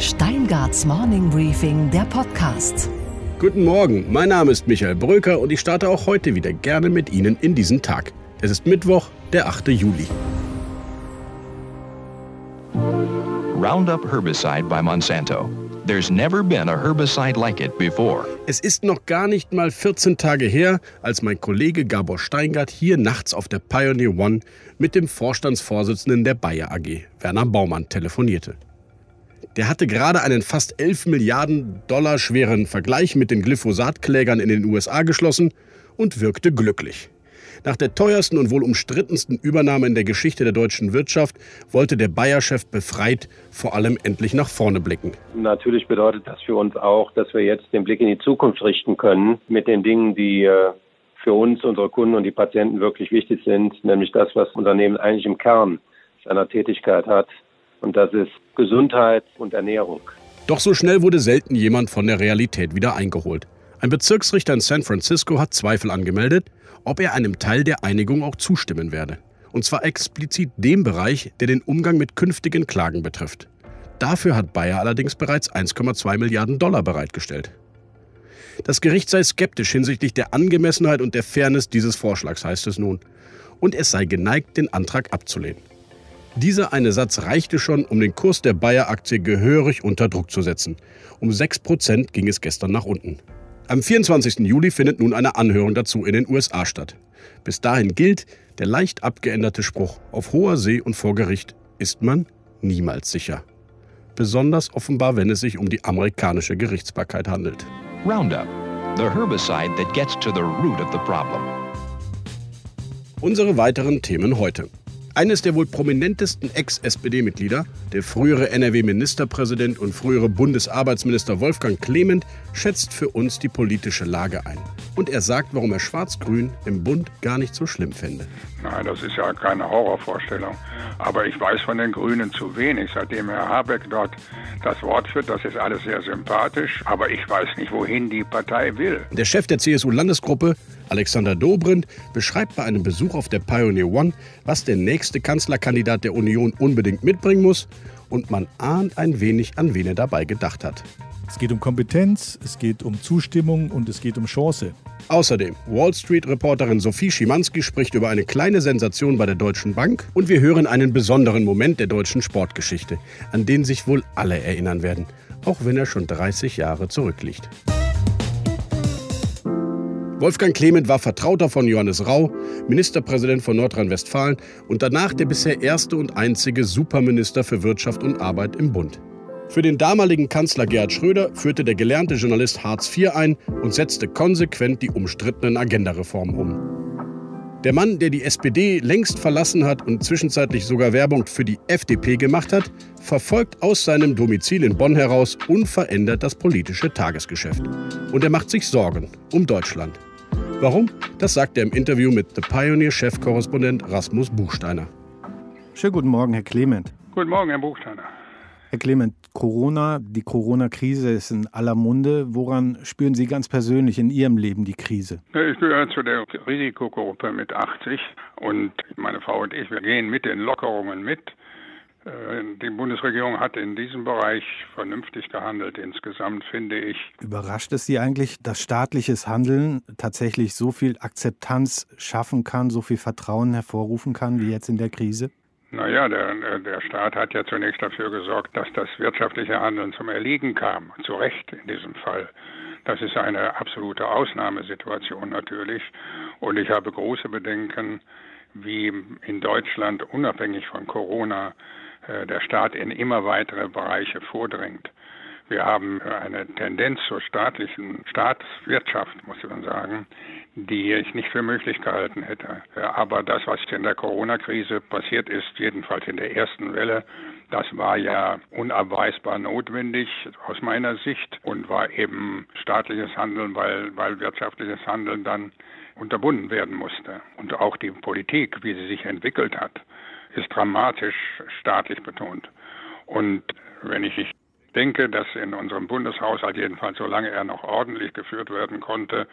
Steingarts Morning Briefing, der Podcast. Guten Morgen, mein Name ist Michael Bröker und ich starte auch heute wieder gerne mit Ihnen in diesen Tag. Es ist Mittwoch, der 8. Juli. Roundup herbicide by Monsanto. There's never been a herbicide like it before. Es ist noch gar nicht mal 14 Tage her, als mein Kollege Gabor Steingart hier nachts auf der Pioneer One mit dem Vorstandsvorsitzenden der Bayer AG, Werner Baumann, telefonierte. Der hatte gerade einen fast 11 Milliarden Dollar schweren Vergleich mit den Glyphosatklägern in den USA geschlossen und wirkte glücklich. Nach der teuersten und wohl umstrittensten Übernahme in der Geschichte der deutschen Wirtschaft wollte der Bayer-Chef befreit vor allem endlich nach vorne blicken. Natürlich bedeutet das für uns auch, dass wir jetzt den Blick in die Zukunft richten können mit den Dingen, die äh, für uns, unsere Kunden und die Patienten wirklich wichtig sind, nämlich das, was Unternehmen eigentlich im Kern seiner Tätigkeit hat. Und das ist Gesundheit und Ernährung. Doch so schnell wurde selten jemand von der Realität wieder eingeholt. Ein Bezirksrichter in San Francisco hat Zweifel angemeldet, ob er einem Teil der Einigung auch zustimmen werde. Und zwar explizit dem Bereich, der den Umgang mit künftigen Klagen betrifft. Dafür hat Bayer allerdings bereits 1,2 Milliarden Dollar bereitgestellt. Das Gericht sei skeptisch hinsichtlich der Angemessenheit und der Fairness dieses Vorschlags, heißt es nun. Und es sei geneigt, den Antrag abzulehnen. Dieser eine Satz reichte schon, um den Kurs der Bayer-Aktie gehörig unter Druck zu setzen. Um 6% ging es gestern nach unten. Am 24. Juli findet nun eine Anhörung dazu in den USA statt. Bis dahin gilt der leicht abgeänderte Spruch, auf hoher See und vor Gericht ist man niemals sicher. Besonders offenbar, wenn es sich um die amerikanische Gerichtsbarkeit handelt. Roundup, the herbicide that gets to the root of the problem. Unsere weiteren Themen heute. Eines der wohl prominentesten Ex-SPD-Mitglieder, der frühere NRW-Ministerpräsident und frühere Bundesarbeitsminister Wolfgang Clement, schätzt für uns die politische Lage ein. Und er sagt, warum er Schwarz-Grün im Bund gar nicht so schlimm fände. Nein, das ist ja keine Horrorvorstellung. Aber ich weiß von den Grünen zu wenig. Seitdem Herr Habeck dort das Wort führt, das ist alles sehr sympathisch. Aber ich weiß nicht, wohin die Partei will. Der Chef der CSU-Landesgruppe, Alexander Dobrindt, beschreibt bei einem Besuch auf der Pioneer One, was der nächste Kanzlerkandidat der Union unbedingt mitbringen muss. Und man ahnt ein wenig, an wen er dabei gedacht hat. Es geht um Kompetenz, es geht um Zustimmung und es geht um Chance. Außerdem, Wall Street-Reporterin Sophie Schimanski spricht über eine kleine Sensation bei der Deutschen Bank und wir hören einen besonderen Moment der deutschen Sportgeschichte, an den sich wohl alle erinnern werden, auch wenn er schon 30 Jahre zurückliegt. Wolfgang Clement war Vertrauter von Johannes Rau, Ministerpräsident von Nordrhein-Westfalen und danach der bisher erste und einzige Superminister für Wirtschaft und Arbeit im Bund. Für den damaligen Kanzler Gerhard Schröder führte der gelernte Journalist Hartz IV ein und setzte konsequent die umstrittenen Agenda-Reformen um. Der Mann, der die SPD längst verlassen hat und zwischenzeitlich sogar Werbung für die FDP gemacht hat, verfolgt aus seinem Domizil in Bonn heraus unverändert das politische Tagesgeschäft. Und er macht sich Sorgen um Deutschland. Warum? Das sagt er im Interview mit The Pioneer-Chefkorrespondent Rasmus Buchsteiner. Schönen guten Morgen, Herr Clement. Guten Morgen, Herr Buchsteiner. Herr Clement, Corona, die Corona-Krise ist in aller Munde. Woran spüren Sie ganz persönlich in Ihrem Leben die Krise? Ich gehöre zu der Risikogruppe mit 80 und meine Frau und ich, wir gehen mit den Lockerungen mit. Äh, die Bundesregierung hat in diesem Bereich vernünftig gehandelt. Insgesamt finde ich. Überrascht es Sie eigentlich, dass staatliches Handeln tatsächlich so viel Akzeptanz schaffen kann, so viel Vertrauen hervorrufen kann wie jetzt in der Krise? Naja, der, der Staat hat ja zunächst dafür gesorgt, dass das wirtschaftliche Handeln zum Erliegen kam. Zu Recht in diesem Fall. Das ist eine absolute Ausnahmesituation natürlich. Und ich habe große Bedenken, wie in Deutschland unabhängig von Corona äh, der Staat in immer weitere Bereiche vordringt. Wir haben eine Tendenz zur staatlichen Staatswirtschaft, muss man sagen, die ich nicht für möglich gehalten hätte. Aber das, was in der Corona-Krise passiert ist, jedenfalls in der ersten Welle, das war ja unabweisbar notwendig aus meiner Sicht und war eben staatliches Handeln, weil, weil wirtschaftliches Handeln dann unterbunden werden musste. Und auch die Politik, wie sie sich entwickelt hat, ist dramatisch staatlich betont. Und wenn ich denke, dass in unserem Bundeshaushalt, jedenfalls solange er noch ordentlich geführt werden konnte,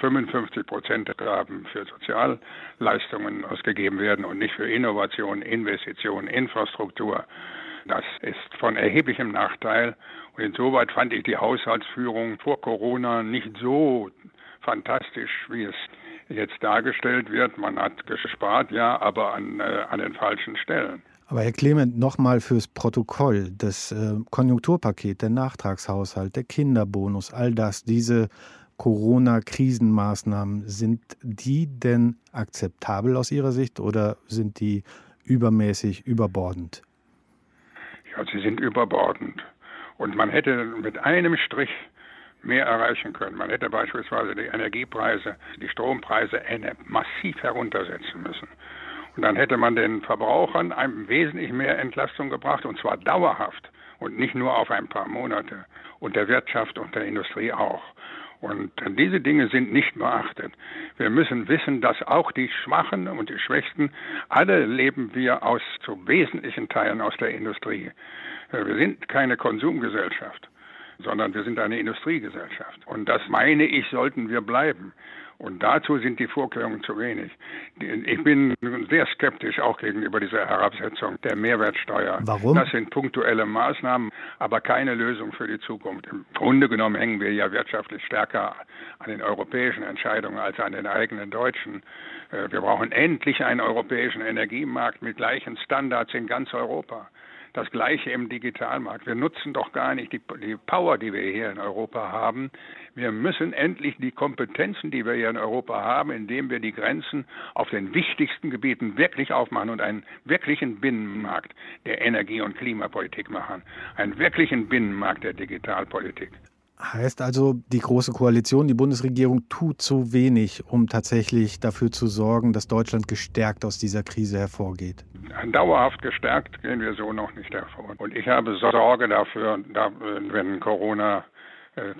55 Prozent der Gaben für Sozialleistungen ausgegeben werden und nicht für Innovation, Investition, Infrastruktur, Das ist von erheblichem Nachteil. Und insoweit fand ich die Haushaltsführung vor Corona nicht so fantastisch, wie es jetzt dargestellt wird. Man hat gespart, ja, aber an, äh, an den falschen Stellen. Aber Herr Clement, nochmal fürs Protokoll, das äh, Konjunkturpaket, der Nachtragshaushalt, der Kinderbonus, all das, diese Corona-Krisenmaßnahmen, sind die denn akzeptabel aus Ihrer Sicht oder sind die übermäßig überbordend? Ja, sie sind überbordend. Und man hätte mit einem Strich mehr erreichen können. Man hätte beispielsweise die Energiepreise, die Strompreise massiv heruntersetzen müssen. Und dann hätte man den Verbrauchern einem wesentlich mehr Entlastung gebracht, und zwar dauerhaft und nicht nur auf ein paar Monate. Und der Wirtschaft und der Industrie auch. Und diese Dinge sind nicht beachtet. Wir müssen wissen, dass auch die Schwachen und die Schwächsten, alle leben wir aus zu wesentlichen Teilen aus der Industrie. Wir sind keine Konsumgesellschaft, sondern wir sind eine Industriegesellschaft. Und das meine ich, sollten wir bleiben. Und dazu sind die Vorkehrungen zu wenig. Ich bin sehr skeptisch auch gegenüber dieser Herabsetzung der Mehrwertsteuer. Warum? Das sind punktuelle Maßnahmen, aber keine Lösung für die Zukunft. Im Grunde genommen hängen wir ja wirtschaftlich stärker an den europäischen Entscheidungen als an den eigenen deutschen. Äh, wir brauchen endlich einen europäischen Energiemarkt mit gleichen Standards in ganz Europa. Das gleiche im Digitalmarkt. Wir nutzen doch gar nicht die, die, Power, die wir hier in Europa haben. Wir müssen endlich die Kompetenzen, die wir hier in Europa haben, indem wir die Grenzen auf den wichtigsten Gebieten wirklich aufmachen und einen wirklichen Binnenmarkt der Energie- und Klimapolitik machen. Einen wirklichen Binnenmarkt der Digitalpolitik. Heißt also, die Große Koalition, die Bundesregierung tut zu wenig, um tatsächlich dafür zu sorgen, dass Deutschland gestärkt aus dieser Krise hervorgeht. Dauerhaft gestärkt gehen wir so noch nicht hervor. Und ich habe Sorge dafür, wenn Corona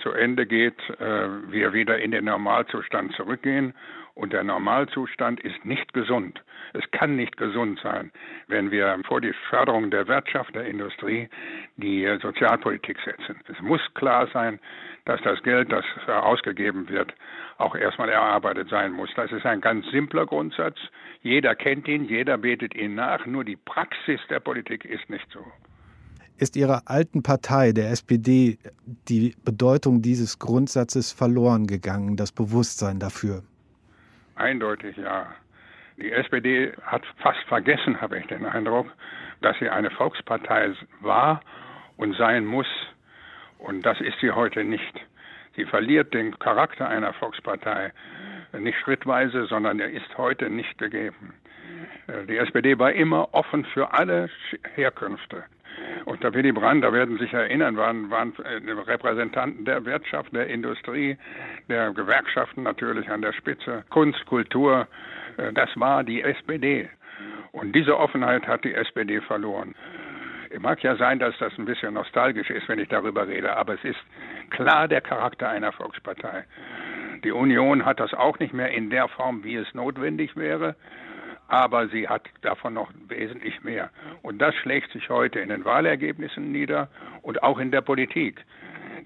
zu Ende geht, äh, wir wieder in den Normalzustand zurückgehen. Und der Normalzustand ist nicht gesund. Es kann nicht gesund sein, wenn wir vor die Förderung der Wirtschaft, der Industrie, die Sozialpolitik setzen. Es muss klar sein, dass das Geld, das ausgegeben wird, auch erstmal erarbeitet sein muss. Das ist ein ganz simpler Grundsatz. Jeder kennt ihn, jeder betet ihn nach, nur die Praxis der Politik ist nicht so. Ist Ihrer alten Partei, der SPD, die Bedeutung dieses Grundsatzes verloren gegangen, das Bewusstsein dafür? Eindeutig ja. Die SPD hat fast vergessen, habe ich den Eindruck, dass sie eine Volkspartei war und sein muss. Und das ist sie heute nicht. Sie verliert den Charakter einer Volkspartei nicht schrittweise, sondern er ist heute nicht gegeben. Die SPD war immer offen für alle Herkünfte. Unter Willy Brandt, da werden Sie sich erinnern, waren, waren äh, Repräsentanten der Wirtschaft, der Industrie, der Gewerkschaften natürlich an der Spitze, Kunst, Kultur. Äh, das war die SPD. Und diese Offenheit hat die SPD verloren. Es mag ja sein, dass das ein bisschen nostalgisch ist, wenn ich darüber rede, aber es ist klar der Charakter einer Volkspartei. Die Union hat das auch nicht mehr in der Form, wie es notwendig wäre aber sie hat davon noch wesentlich mehr. Und das schlägt sich heute in den Wahlergebnissen nieder und auch in der Politik.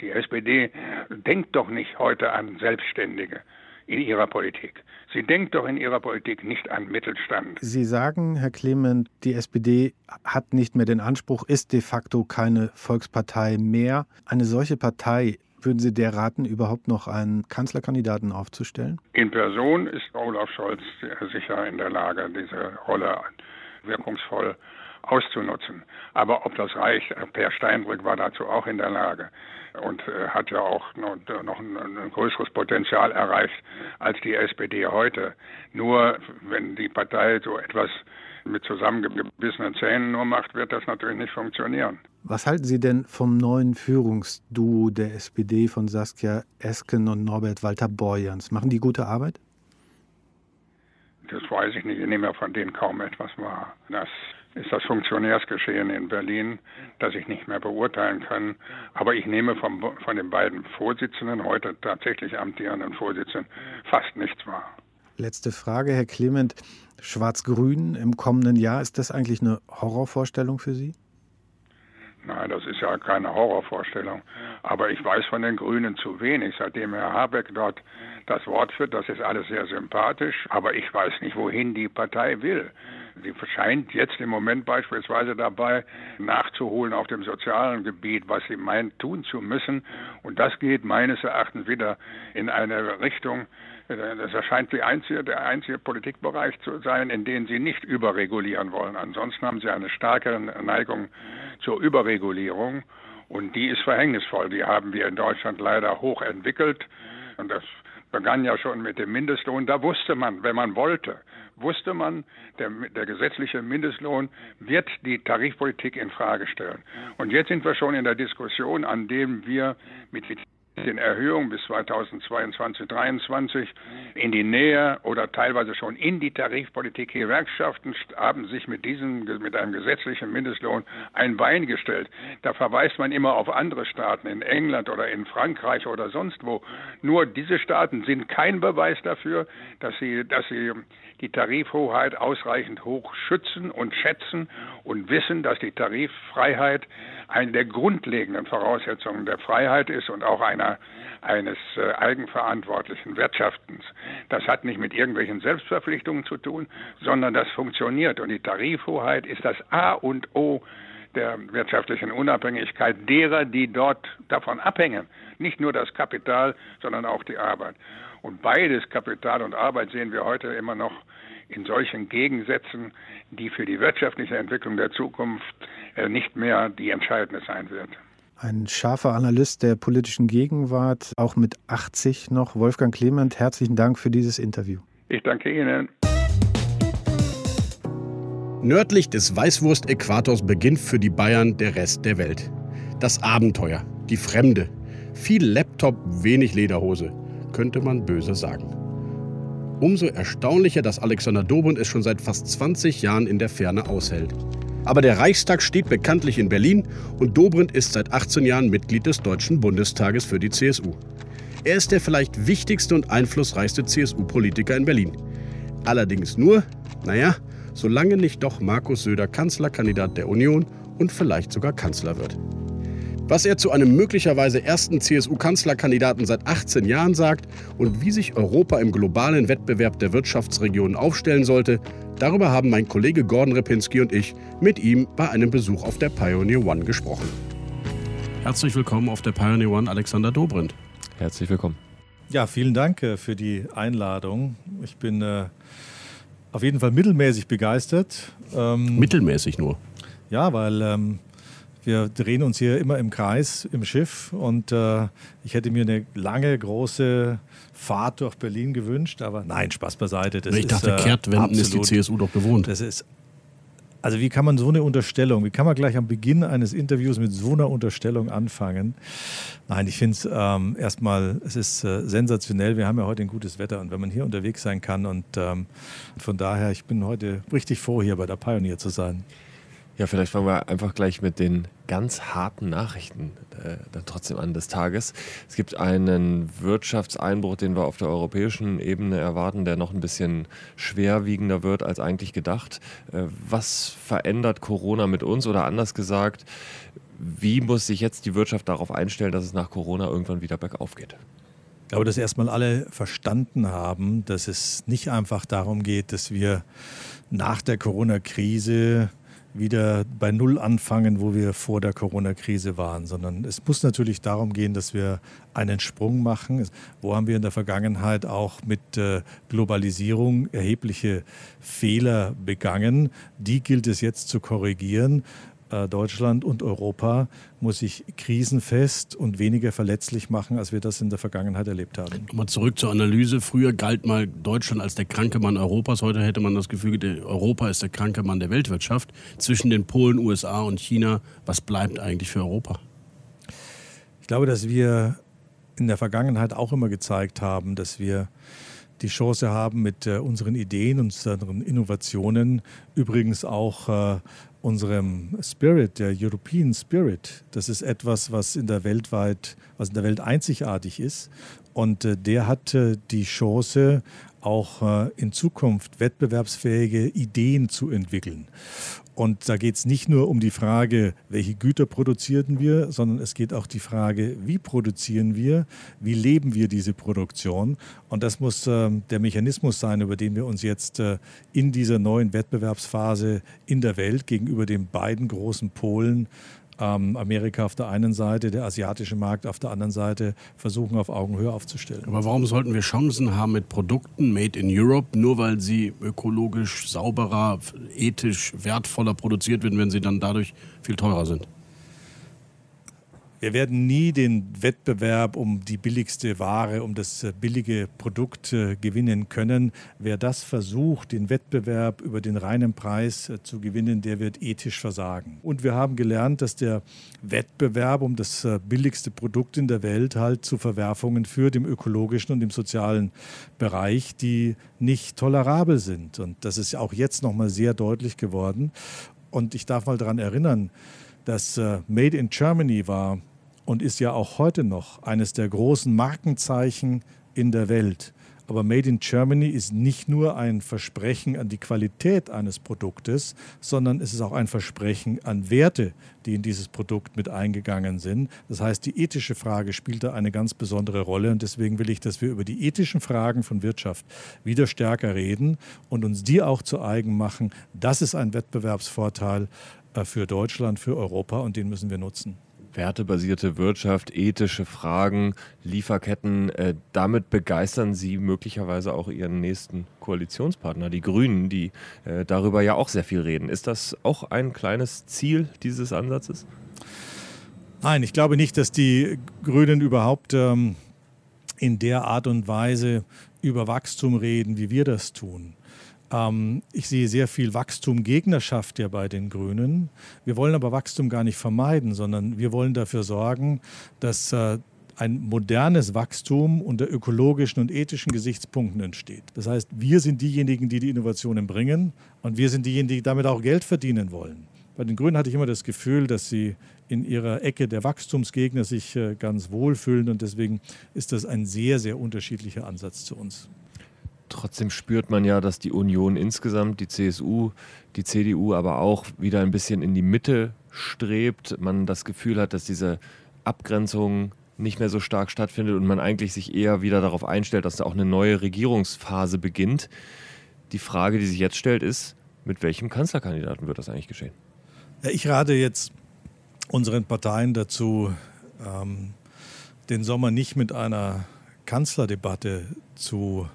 Die SPD denkt doch nicht heute an Selbstständige in ihrer Politik. Sie denkt doch in ihrer Politik nicht an Mittelstand. Sie sagen, Herr Clement, die SPD hat nicht mehr den Anspruch, ist de facto keine Volkspartei mehr. Eine solche Partei würden Sie der raten, überhaupt noch einen Kanzlerkandidaten aufzustellen? In Person ist Olaf Scholz sicher in der Lage, diese Rolle wirkungsvoll auszunutzen. Aber ob das reicht, Per Steinbrück war dazu auch in der Lage und äh, hat ja auch noch, ein, größeres Potenzial erreicht als die SPD heute. Nur wenn die Partei so etwas mit zusammengebissenen Zähnen nur macht, wird das natürlich nicht funktionieren. Was halten Sie denn vom neuen Führungsduo der SPD von Saskia Esken und Norbert Walter Borjans? Machen die gute Arbeit? Das weiß ich nicht. Ich nehme ja von denen kaum etwas wahr. Das ist das Funktionärsgeschehen in Berlin, das ich nicht mehr beurteilen kann. Aber ich nehme vom, von den beiden Vorsitzenden, heute tatsächlich amtierenden Vorsitzenden, fast nichts wahr. Letzte Frage, Herr Clement. Schwarz-Grün im kommenden Jahr, ist das eigentlich eine Horrorvorstellung für Sie? Nein, das ist ja keine Horrorvorstellung. Aber ich weiß von den Grünen zu wenig. Seitdem Herr Habeck dort das Wort führt, das ist alles sehr sympathisch. Aber ich weiß nicht, wohin die Partei will. Sie scheint jetzt im Moment beispielsweise dabei nachzuholen auf dem sozialen Gebiet, was sie meint tun zu müssen. Und das geht meines Erachtens wieder in eine Richtung, das erscheint die einzige, der einzige Politikbereich zu sein, in dem sie nicht überregulieren wollen. Ansonsten haben sie eine starke Neigung zur Überregulierung und die ist verhängnisvoll. Die haben wir in Deutschland leider hoch entwickelt und das begann ja schon mit dem Mindestlohn. Da wusste man, wenn man wollte, wusste man, der, der gesetzliche Mindestlohn wird die Tarifpolitik in Frage stellen. Und jetzt sind wir schon in der Diskussion, an dem wir mit den Erhöhungen bis 2022, 2023 in die Nähe oder teilweise schon in die Tarifpolitik. Gewerkschaften haben sich mit diesem, mit einem gesetzlichen Mindestlohn ein Bein gestellt. Da verweist man immer auf andere Staaten, in England oder in Frankreich oder sonst wo. Nur diese Staaten sind kein Beweis dafür, dass sie, dass sie die Tarifhoheit ausreichend hoch schützen und schätzen und wissen, dass die Tariffreiheit eine der grundlegenden Voraussetzungen der Freiheit ist und auch einer, eines äh, eigenverantwortlichen Wirtschaftens. Das hat nicht mit irgendwelchen Selbstverpflichtungen zu tun, sondern das funktioniert. Und die Tarifhoheit ist das A und O der wirtschaftlichen Unabhängigkeit derer, die dort davon abhängen. Nicht nur das Kapital, sondern auch die Arbeit. Und beides, Kapital und Arbeit, sehen wir heute immer noch in solchen Gegensätzen, die für die wirtschaftliche Entwicklung der Zukunft äh, nicht mehr die entscheidende sein wird. Ein scharfer Analyst der politischen Gegenwart, auch mit 80 noch. Wolfgang Clement, herzlichen Dank für dieses Interview. Ich danke Ihnen. Nördlich des Weißwurst-Äquators beginnt für die Bayern der Rest der Welt. Das Abenteuer, die Fremde, viel Laptop, wenig Lederhose könnte man böse sagen. Umso erstaunlicher, dass Alexander Dobrindt es schon seit fast 20 Jahren in der Ferne aushält. Aber der Reichstag steht bekanntlich in Berlin und Dobrindt ist seit 18 Jahren Mitglied des Deutschen Bundestages für die CSU. Er ist der vielleicht wichtigste und einflussreichste CSU-Politiker in Berlin. Allerdings nur, naja, solange nicht doch Markus Söder Kanzlerkandidat der Union und vielleicht sogar Kanzler wird. Was er zu einem möglicherweise ersten CSU-Kanzlerkandidaten seit 18 Jahren sagt und wie sich Europa im globalen Wettbewerb der Wirtschaftsregionen aufstellen sollte, darüber haben mein Kollege Gordon Repinski und ich mit ihm bei einem Besuch auf der Pioneer One gesprochen. Herzlich willkommen auf der Pioneer One, Alexander Dobrindt. Herzlich willkommen. Ja, vielen Dank äh, für die Einladung. Ich bin äh, auf jeden Fall mittelmäßig begeistert. Ähm, mittelmäßig nur? Ja, weil ähm, wir drehen uns hier immer im Kreis im Schiff und äh, ich hätte mir eine lange, große Fahrt durch Berlin gewünscht, aber nein, Spaß beiseite. Das ich dachte, ist, äh, Kehrtwenden ist die CSU doch gewohnt. Das ist also wie kann man so eine Unterstellung, wie kann man gleich am Beginn eines Interviews mit so einer Unterstellung anfangen? Nein, ich finde es ähm, erstmal, es ist äh, sensationell. Wir haben ja heute ein gutes Wetter und wenn man hier unterwegs sein kann und ähm, von daher, ich bin heute richtig froh, hier bei der Pioneer zu sein. Ja, vielleicht fangen wir einfach gleich mit den ganz harten Nachrichten äh, dann trotzdem an des Tages. Es gibt einen Wirtschaftseinbruch, den wir auf der europäischen Ebene erwarten, der noch ein bisschen schwerwiegender wird als eigentlich gedacht. Äh, was verändert Corona mit uns oder anders gesagt, wie muss sich jetzt die Wirtschaft darauf einstellen, dass es nach Corona irgendwann wieder bergauf geht? Ich glaube, dass erstmal alle verstanden haben, dass es nicht einfach darum geht, dass wir nach der Corona-Krise wieder bei Null anfangen, wo wir vor der Corona-Krise waren, sondern es muss natürlich darum gehen, dass wir einen Sprung machen. Wo haben wir in der Vergangenheit auch mit äh, Globalisierung erhebliche Fehler begangen? Die gilt es jetzt zu korrigieren. Äh, Deutschland und Europa muss sich krisenfest und weniger verletzlich machen, als wir das in der Vergangenheit erlebt haben. Mal zurück zur Analyse. Früher galt mal Deutschland als der kranke Mann Europas. Heute hätte man das Gefühl, Europa ist der kranke Mann der Weltwirtschaft. Zwischen den Polen, USA und China, was bleibt eigentlich für Europa? Ich glaube, dass wir in der Vergangenheit auch immer gezeigt haben, dass wir die Chance haben, mit äh, unseren Ideen, unseren Innovationen, übrigens auch äh, unserem Spirit, der European Spirit, das ist etwas, was in der weltweit, was in der Welt einzigartig ist. Und äh, der hat äh, die Chance, auch äh, in Zukunft wettbewerbsfähige Ideen zu entwickeln. Und da geht es nicht nur um die Frage, welche Güter produzieren wir, sondern es geht auch die Frage, wie produzieren wir, wie leben wir diese Produktion. Und das muss äh, der Mechanismus sein, über den wir uns jetzt äh, in dieser neuen Wettbewerbsphase in der Welt gegenüber den beiden großen Polen ähm, Amerika auf der einen Seite, der asiatische Markt auf der anderen Seite versuchen auf Augenhöhe aufzustellen. Aber warum sollten wir Chancen haben mit Produkten made in Europe, nur weil sie ökologisch sauberer, ethisch wertvoller produziert werden, wenn sie dann dadurch viel teurer sind? Wir werden nie den Wettbewerb um die billigste Ware, um das äh, billige Produkt äh, gewinnen können. Wer das versucht, den Wettbewerb über den reinen Preis äh, zu gewinnen, der wird ethisch versagen. Und wir haben gelernt, dass der Wettbewerb um das billigste Produkt in der Welt halt zu Verwerfungen führt im ökologischen und im sozialen Bereich, die nicht tolerabel sind. Und das ist auch jetzt noch mal sehr deutlich geworden. Und ich darf mal daran erinnern, dass Made in Germany war und ist ja auch heute noch eines der großen Markenzeichen in der Welt. Aber Made in Germany ist nicht nur ein Versprechen an die Qualität eines Produktes, sondern es ist auch ein Versprechen an Werte, die in dieses Produkt mit eingegangen sind. Das heißt, die ethische Frage spielt da eine ganz besondere Rolle und deswegen will ich, dass wir über die ethischen Fragen von Wirtschaft wieder stärker reden und uns die auch zu eigen machen. Das ist ein Wettbewerbsvorteil äh, für Deutschland, für Europa und den müssen wir nutzen wertebasierte Wirtschaft, ethische Fragen, Lieferketten, äh, damit begeistern Sie möglicherweise auch Ihren nächsten Koalitionspartner, die Grünen, die äh, darüber ja auch sehr viel reden. Ist das auch ein kleines Ziel dieses Ansatzes? Nein, ich glaube nicht, dass die Grünen überhaupt ähm, in der Art und Weise über Wachstum reden, wie wir das tun. Ähm, ich sehe sehr viel Wachstum-Gegnerschaft ja bei den Grünen. Wir wollen aber Wachstum gar nicht vermeiden, sondern wir wollen dafür sorgen, dass äh, ein modernes Wachstum unter ökologischen und ethischen Gesichtspunkten entsteht. Das heißt, wir sind diejenigen, die die Innovationen bringen und wir sind diejenigen, die damit auch Geld verdienen wollen. Bei den Grünen hatte ich immer das Gefühl, dass sie in ihrer Ecke der Wachstumsgegner sich äh, ganz wohlfühlen und deswegen ist das ein sehr, sehr unterschiedlicher Ansatz zu uns. Trotzdem spürt man ja, dass die Union insgesamt, die CSU, die CDU aber auch wieder ein bisschen in die Mitte strebt. Man das Gefühl hat, dass diese Abgrenzung nicht mehr so stark stattfindet und man eigentlich sich eher wieder darauf einstellt, dass da auch eine neue Regierungsphase beginnt. Die Frage, die sich jetzt stellt, ist, mit welchem Kanzlerkandidaten wird das eigentlich geschehen? Ich rate jetzt unseren Parteien dazu, ähm, den Sommer nicht mit einer Kanzlerdebatte zu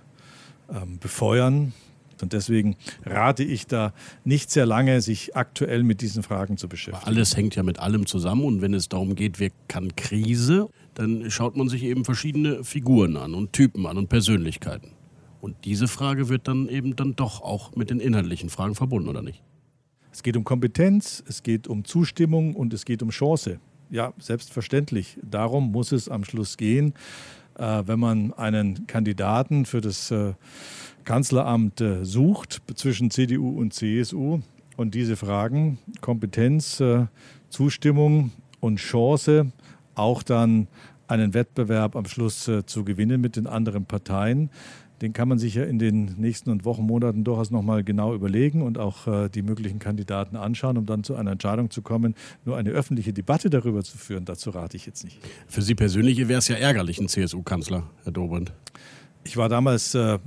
ähm, befeuern. Und deswegen rate ich da nicht sehr lange, sich aktuell mit diesen Fragen zu beschäftigen. Alles hängt ja mit allem zusammen und wenn es darum geht, wer kann Krise, dann schaut man sich eben verschiedene Figuren an und Typen an und Persönlichkeiten. Und diese Frage wird dann eben dann doch auch mit den inhaltlichen Fragen verbunden, oder nicht? Es geht um Kompetenz, es geht um Zustimmung und es geht um Chance. Ja, selbstverständlich. Darum muss es am Schluss gehen. Äh, wenn man einen Kandidaten für das äh, Kanzleramt äh, sucht zwischen CDU und CSU und diese Fragen Kompetenz, Zustimmung und Chance auch dann einen Wettbewerb am Schluss zu gewinnen mit den anderen Parteien, den kann man sich ja in den nächsten Wochen, Monaten durchaus nochmal genau überlegen und auch äh, die möglichen Kandidaten anschauen, um dann zu einer Entscheidung zu kommen. Nur eine öffentliche Debatte darüber zu führen, dazu rate ich jetzt nicht. Für Sie persönlich wäre es ja ärgerlich, ein CSU-Kanzler, Herr Dobrindt. Ich war damals äh,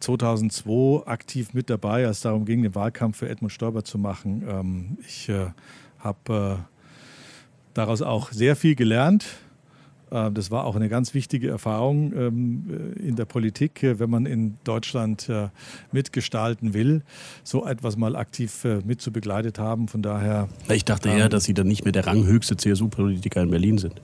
2002 aktiv mit dabei, als es darum ging, den Wahlkampf für Edmund Stoiber zu machen. Ähm, ich äh, habe äh, daraus auch sehr viel gelernt das war auch eine ganz wichtige Erfahrung ähm, äh, in der Politik, äh, wenn man in Deutschland mitgestalten will, so etwas mal aktiv mit zu begleitet haben. Von daher. Ich dachte eher, ähm, dass Sie dann nicht mehr der ranghöchste CSU-Politiker in Berlin sind.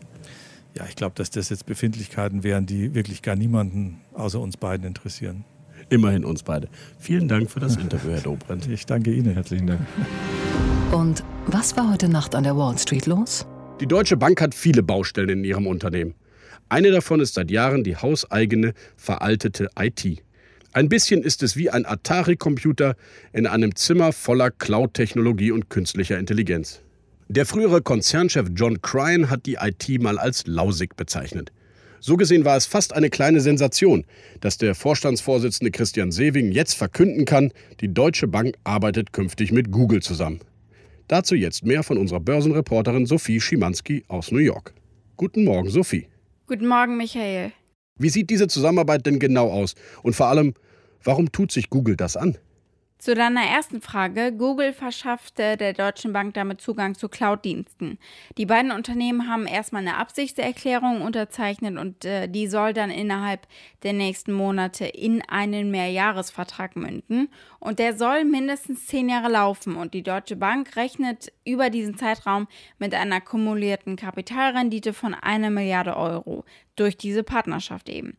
Ja, ich glaube, dass das jetzt Befindlichkeiten wären, die wirklich gar niemanden außer uns beiden interessieren. Immerhin uns beide. Vielen Dank für das Interview, Herr Dobrindt. Ich danke Ihnen. Herzlichen Dank. Und was war heute Nacht an der Wall Street los? Die Deutsche Bank hat viele Baustellen in ihrem Unternehmen. Eine davon ist seit Jahren die hauseigene, veraltete IT. Ein bisschen ist es wie ein Atari-Computer in einem Zimmer voller Cloud-Technologie und künstlicher Intelligenz. Der frühere Konzernchef John Cryan hat die IT mal als lausig bezeichnet. So gesehen war es fast eine kleine Sensation, dass der Vorstandsvorsitzende Christian Sewing jetzt verkünden kann, die Deutsche Bank arbeitet künftig mit Google zusammen. Dazu jetzt mehr von unserer Börsenreporterin Sophie Schimanski aus New York. Guten Morgen, Sophie. Guten Morgen, Michael. Wie sieht diese Zusammenarbeit denn genau aus? Und vor allem, warum tut sich Google das an? Zu deiner ersten Frage. Google verschaffte der Deutschen Bank damit Zugang zu Cloud-Diensten. Die beiden Unternehmen haben erstmal eine Absichtserklärung unterzeichnet und äh, die soll dann innerhalb der nächsten Monate in einen Mehrjahresvertrag münden. Und der soll mindestens zehn Jahre laufen. Und die Deutsche Bank rechnet über diesen Zeitraum mit einer kumulierten Kapitalrendite von einer Milliarde Euro durch diese Partnerschaft eben.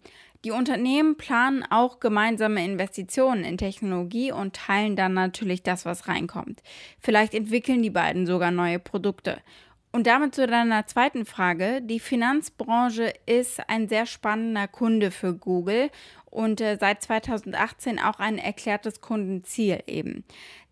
Die Unternehmen planen auch gemeinsame Investitionen in Technologie und teilen dann natürlich das, was reinkommt. Vielleicht entwickeln die beiden sogar neue Produkte. Und damit zu deiner zweiten Frage. Die Finanzbranche ist ein sehr spannender Kunde für Google und äh, seit 2018 auch ein erklärtes Kundenziel eben.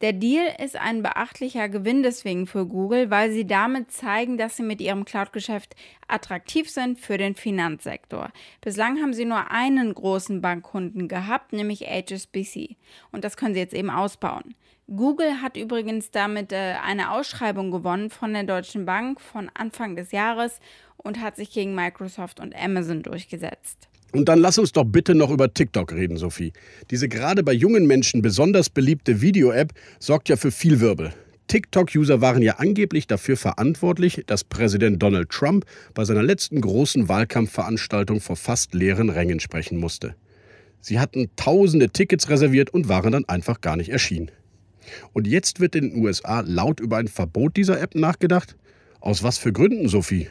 Der Deal ist ein beachtlicher Gewinn deswegen für Google, weil sie damit zeigen, dass sie mit ihrem Cloud-Geschäft attraktiv sind für den Finanzsektor. Bislang haben sie nur einen großen Bankkunden gehabt, nämlich HSBC. Und das können sie jetzt eben ausbauen. Google hat übrigens damit äh, eine Ausschreibung gewonnen von der Deutschen Bank von Anfang des Jahres und hat sich gegen Microsoft und Amazon durchgesetzt. Und dann lass uns doch bitte noch über TikTok reden, Sophie. Diese gerade bei jungen Menschen besonders beliebte Video-App sorgt ja für viel Wirbel. TikTok-User waren ja angeblich dafür verantwortlich, dass Präsident Donald Trump bei seiner letzten großen Wahlkampfveranstaltung vor fast leeren Rängen sprechen musste. Sie hatten tausende Tickets reserviert und waren dann einfach gar nicht erschienen. Und jetzt wird in den USA laut über ein Verbot dieser App nachgedacht? Aus was für Gründen, Sophie?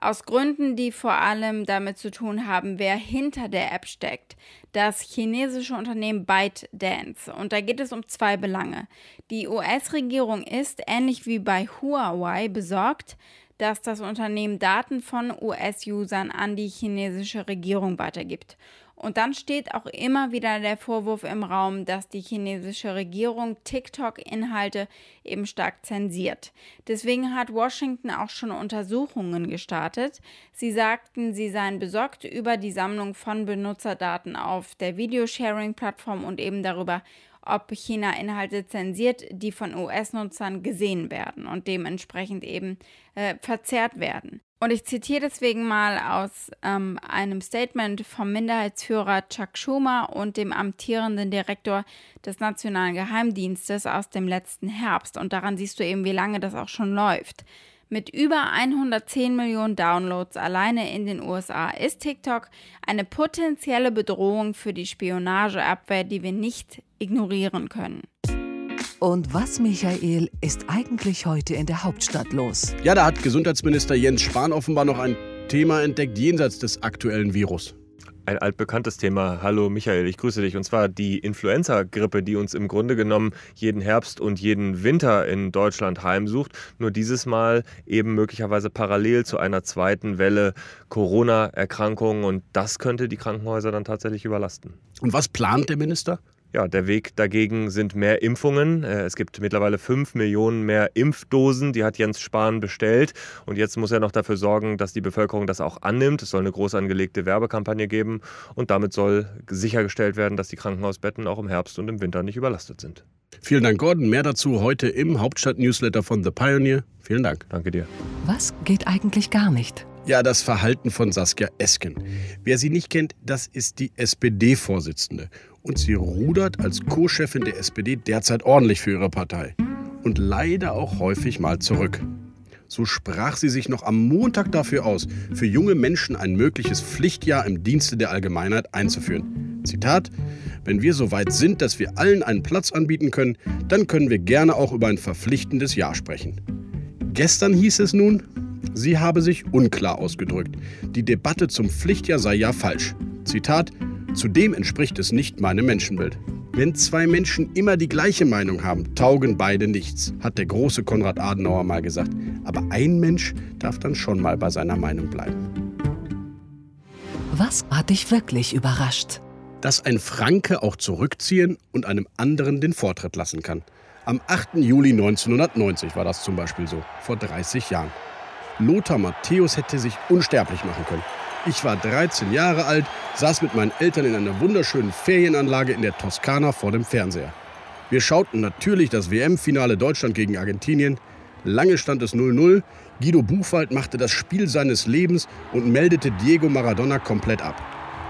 Aus Gründen, die vor allem damit zu tun haben, wer hinter der App steckt. Das chinesische Unternehmen ByteDance. Und da geht es um zwei Belange. Die US-Regierung ist, ähnlich wie bei Huawei, besorgt, dass das Unternehmen Daten von US-Usern an die chinesische Regierung weitergibt. Und dann steht auch immer wieder der Vorwurf im Raum, dass die chinesische Regierung TikTok-Inhalte eben stark zensiert. Deswegen hat Washington auch schon Untersuchungen gestartet. Sie sagten, sie seien besorgt über die Sammlung von Benutzerdaten auf der Videosharing-Plattform und eben darüber, ob China Inhalte zensiert, die von US-Nutzern gesehen werden und dementsprechend eben äh, verzerrt werden. Und ich zitiere deswegen mal aus ähm, einem Statement vom Minderheitsführer Chuck Schumer und dem amtierenden Direktor des Nationalen Geheimdienstes aus dem letzten Herbst. Und daran siehst du eben, wie lange das auch schon läuft. Mit über 110 Millionen Downloads alleine in den USA ist TikTok eine potenzielle Bedrohung für die Spionageabwehr, die wir nicht ignorieren können. Und was, Michael, ist eigentlich heute in der Hauptstadt los? Ja, da hat Gesundheitsminister Jens Spahn offenbar noch ein Thema entdeckt jenseits des aktuellen Virus. Ein altbekanntes Thema. Hallo Michael, ich grüße dich. Und zwar die Influenza-Grippe, die uns im Grunde genommen jeden Herbst und jeden Winter in Deutschland heimsucht. Nur dieses Mal eben möglicherweise parallel zu einer zweiten Welle Corona-Erkrankungen. Und das könnte die Krankenhäuser dann tatsächlich überlasten. Und was plant der Minister? Ja, der Weg dagegen sind mehr Impfungen. Äh, es gibt mittlerweile fünf Millionen mehr Impfdosen, die hat Jens Spahn bestellt. Und jetzt muss er noch dafür sorgen, dass die Bevölkerung das auch annimmt. Es soll eine groß angelegte Werbekampagne geben. Und damit soll sichergestellt werden, dass die Krankenhausbetten auch im Herbst und im Winter nicht überlastet sind. Vielen Dank, Gordon. Mehr dazu heute im Hauptstadt-Newsletter von The Pioneer. Vielen Dank. Danke dir. Was geht eigentlich gar nicht? Ja, das Verhalten von Saskia Esken. Wer sie nicht kennt, das ist die SPD-Vorsitzende. Und sie rudert als Co-Chefin der SPD derzeit ordentlich für ihre Partei. Und leider auch häufig mal zurück. So sprach sie sich noch am Montag dafür aus, für junge Menschen ein mögliches Pflichtjahr im Dienste der Allgemeinheit einzuführen. Zitat: Wenn wir so weit sind, dass wir allen einen Platz anbieten können, dann können wir gerne auch über ein verpflichtendes Jahr sprechen. Gestern hieß es nun, sie habe sich unklar ausgedrückt. Die Debatte zum Pflichtjahr sei ja falsch. Zitat: Zudem entspricht es nicht meinem Menschenbild. Wenn zwei Menschen immer die gleiche Meinung haben, taugen beide nichts, hat der große Konrad Adenauer mal gesagt. Aber ein Mensch darf dann schon mal bei seiner Meinung bleiben. Was hat dich wirklich überrascht? Dass ein Franke auch zurückziehen und einem anderen den Vortritt lassen kann. Am 8. Juli 1990 war das zum Beispiel so, vor 30 Jahren. Lothar Matthäus hätte sich unsterblich machen können. Ich war 13 Jahre alt, saß mit meinen Eltern in einer wunderschönen Ferienanlage in der Toskana vor dem Fernseher. Wir schauten natürlich das WM-Finale Deutschland gegen Argentinien. Lange stand es 0-0. Guido Buchwald machte das Spiel seines Lebens und meldete Diego Maradona komplett ab.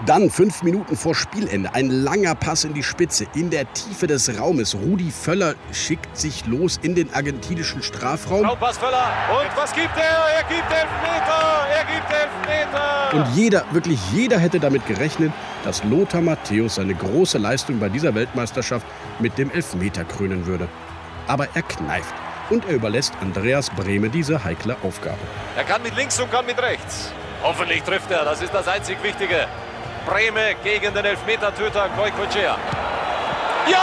Dann, fünf Minuten vor Spielende, ein langer Pass in die Spitze, in der Tiefe des Raumes. Rudi Völler schickt sich los in den argentinischen Strafraum. Raumpass Völler. Und was gibt er? Er gibt Elfmeter! Er gibt Elfmeter! Und jeder, wirklich jeder hätte damit gerechnet, dass Lothar Matthäus seine große Leistung bei dieser Weltmeisterschaft mit dem Elfmeter krönen würde. Aber er kneift und er überlässt Andreas Brehme diese heikle Aufgabe. Er kann mit links und kann mit rechts. Hoffentlich trifft er, das ist das einzig Wichtige. Breme gegen den Elfmetertöter Goikochea. Ja!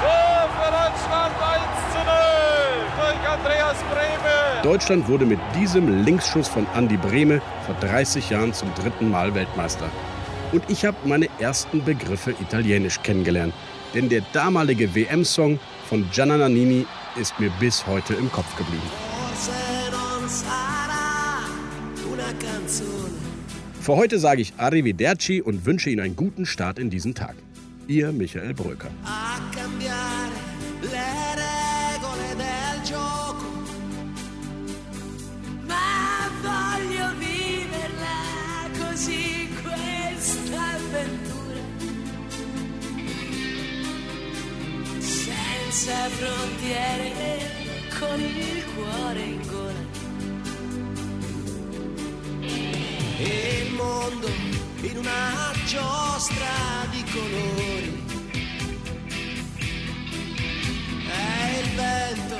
Tor für Deutschland 1 zu 0 durch Andreas Breme. Deutschland wurde mit diesem Linksschuss von Andi Brehme vor 30 Jahren zum dritten Mal Weltmeister. Und ich habe meine ersten Begriffe italienisch kennengelernt. Denn der damalige WM-Song von Gianna Nannini ist mir bis heute im Kopf geblieben. Für heute sage ich Arrivederci und wünsche Ihnen einen guten Start in diesen Tag. Ihr Michael Bröker. senza frontiere con il in una giostra di colori. E il vento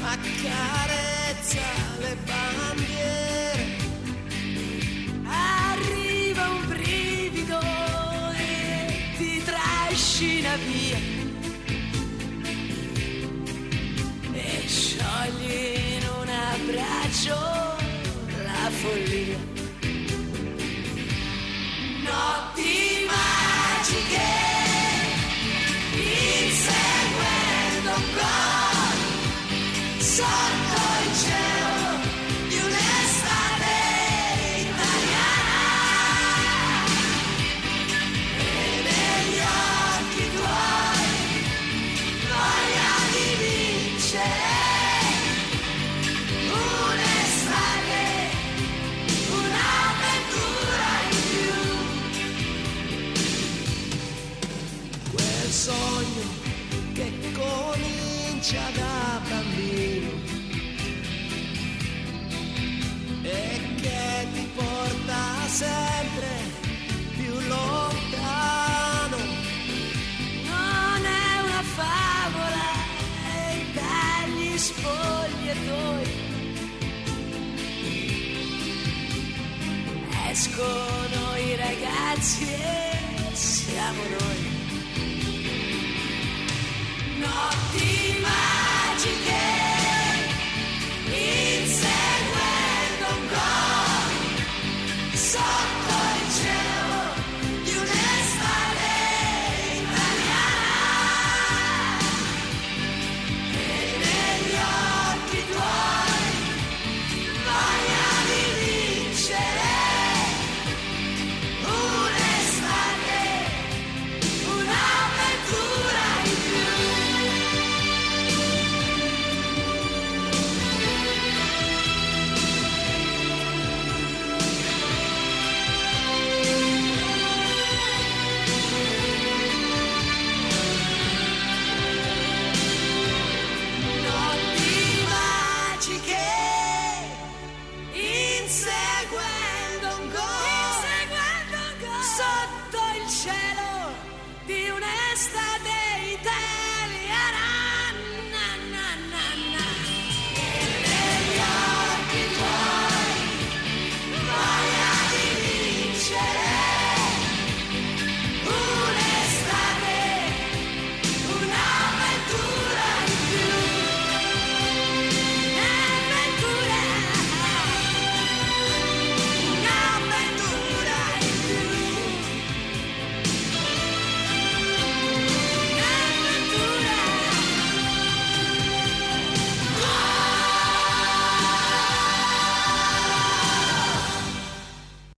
accarezza le bandiere. Arriva un brivido e ti trascina via. e sciogli in un abbraccio la follia. Comincia da bambino e che ti porta sempre più lontano. Non è una favola dagli spogliatoi escono i ragazzi e siamo noi. Notti